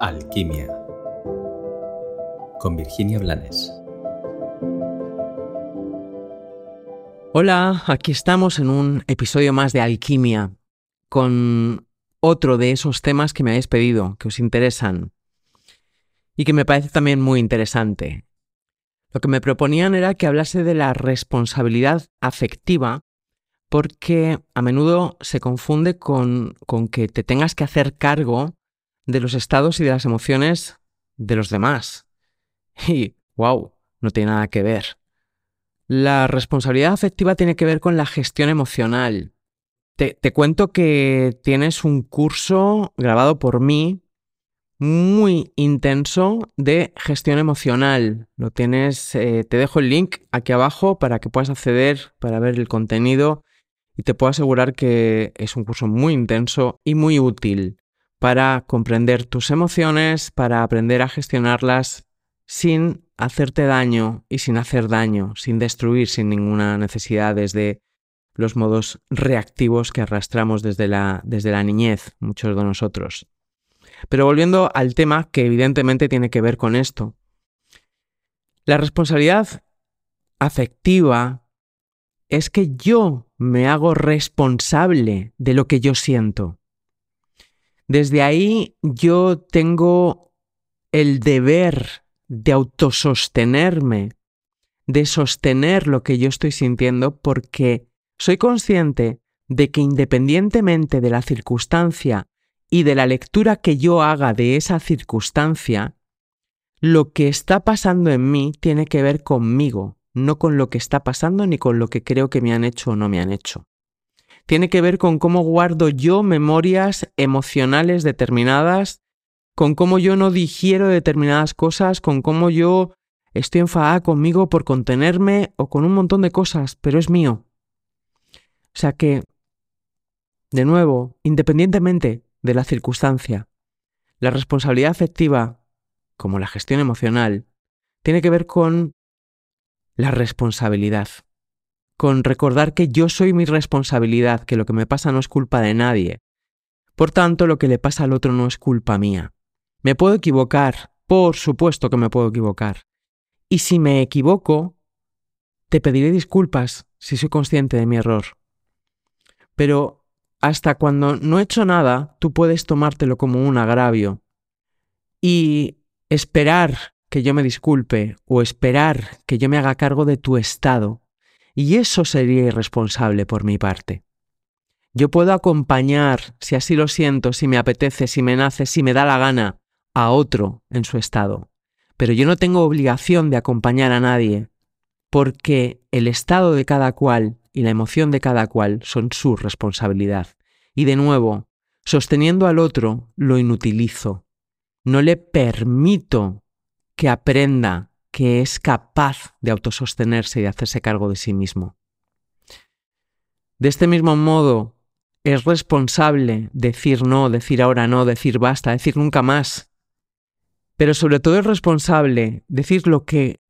Alquimia con Virginia Blanes. Hola, aquí estamos en un episodio más de Alquimia con otro de esos temas que me habéis pedido, que os interesan y que me parece también muy interesante. Lo que me proponían era que hablase de la responsabilidad afectiva porque a menudo se confunde con, con que te tengas que hacer cargo de los estados y de las emociones de los demás. Y, wow, no tiene nada que ver. La responsabilidad afectiva tiene que ver con la gestión emocional. Te, te, cuento que tienes un curso grabado por mí muy intenso de gestión emocional. Lo tienes, eh, te dejo el link aquí abajo para que puedas acceder para ver el contenido y te puedo asegurar que es un curso muy intenso y muy útil para comprender tus emociones, para aprender a gestionarlas sin hacerte daño y sin hacer daño, sin destruir, sin ninguna necesidad desde los modos reactivos que arrastramos desde la, desde la niñez, muchos de nosotros. Pero volviendo al tema que evidentemente tiene que ver con esto. La responsabilidad afectiva es que yo me hago responsable de lo que yo siento. Desde ahí yo tengo el deber de autosostenerme, de sostener lo que yo estoy sintiendo porque soy consciente de que independientemente de la circunstancia y de la lectura que yo haga de esa circunstancia, lo que está pasando en mí tiene que ver conmigo, no con lo que está pasando ni con lo que creo que me han hecho o no me han hecho. Tiene que ver con cómo guardo yo memorias emocionales determinadas, con cómo yo no digiero determinadas cosas, con cómo yo estoy enfadada conmigo por contenerme o con un montón de cosas, pero es mío. O sea que, de nuevo, independientemente de la circunstancia, la responsabilidad afectiva, como la gestión emocional, tiene que ver con la responsabilidad, con recordar que yo soy mi responsabilidad, que lo que me pasa no es culpa de nadie. Por tanto, lo que le pasa al otro no es culpa mía. Me puedo equivocar, por supuesto que me puedo equivocar. Y si me equivoco, te pediré disculpas si soy consciente de mi error. Pero hasta cuando no he hecho nada, tú puedes tomártelo como un agravio y esperar que yo me disculpe o esperar que yo me haga cargo de tu estado, y eso sería irresponsable por mi parte. Yo puedo acompañar, si así lo siento, si me apetece, si me nace, si me da la gana, a otro en su estado, pero yo no tengo obligación de acompañar a nadie, porque el estado de cada cual y la emoción de cada cual son su responsabilidad. Y de nuevo, sosteniendo al otro, lo inutilizo. No le permito que aprenda que es capaz de autosostenerse y de hacerse cargo de sí mismo. De este mismo modo, es responsable decir no, decir ahora no, decir basta, decir nunca más. Pero sobre todo es responsable decir lo que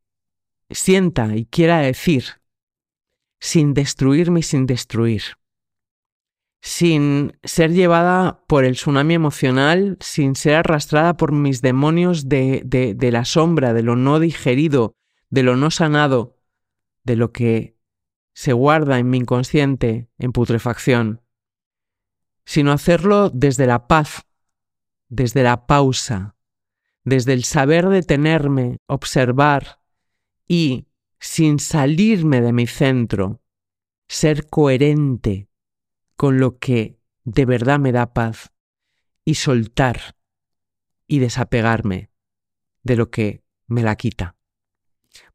sienta y quiera decir, sin destruirme y sin destruir sin ser llevada por el tsunami emocional, sin ser arrastrada por mis demonios de, de, la sombra, de lo no digerido, de lo no sanado, de lo que se guarda en mi inconsciente en putrefacción, sino hacerlo desde la paz, desde la pausa, desde el saber detenerme, observar y, sin salirme de mi centro, ser coherente con lo que de verdad me da paz y soltar y desapegarme de lo que me la quita.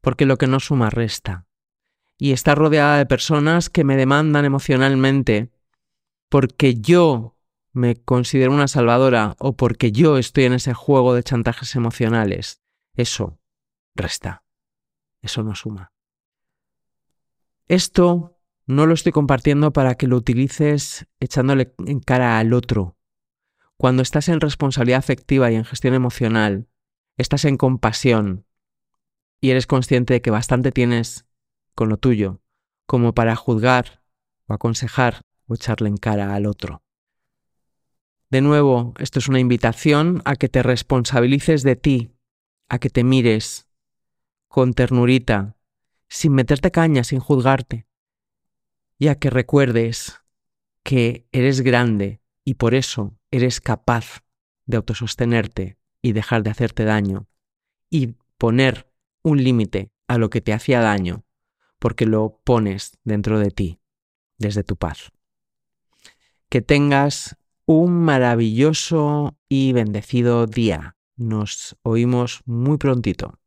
Porque lo que no suma resta. Y estar rodeada de personas que me demandan emocionalmente porque yo me considero una salvadora o porque yo estoy en ese juego de chantajes emocionales, eso resta. Eso no suma. Esto no lo estoy compartiendo para que lo utilices echándole en cara al otro. Cuando estás en responsabilidad afectiva y en gestión emocional, estás en compasión y eres consciente de que bastante tienes con lo tuyo como para juzgar o aconsejar o echarle en cara al otro. De nuevo, esto es una invitación a que te responsabilices de ti, a que te mires con ternurita, sin meterte caña, sin juzgarte, y a que recuerdes que eres grande y por eso eres capaz de autosostenerte y dejar de hacerte daño y poner un límite a lo que te hacía daño porque lo pones dentro de ti, desde tu paz. Que tengas un maravilloso y bendecido día. Nos oímos muy prontito.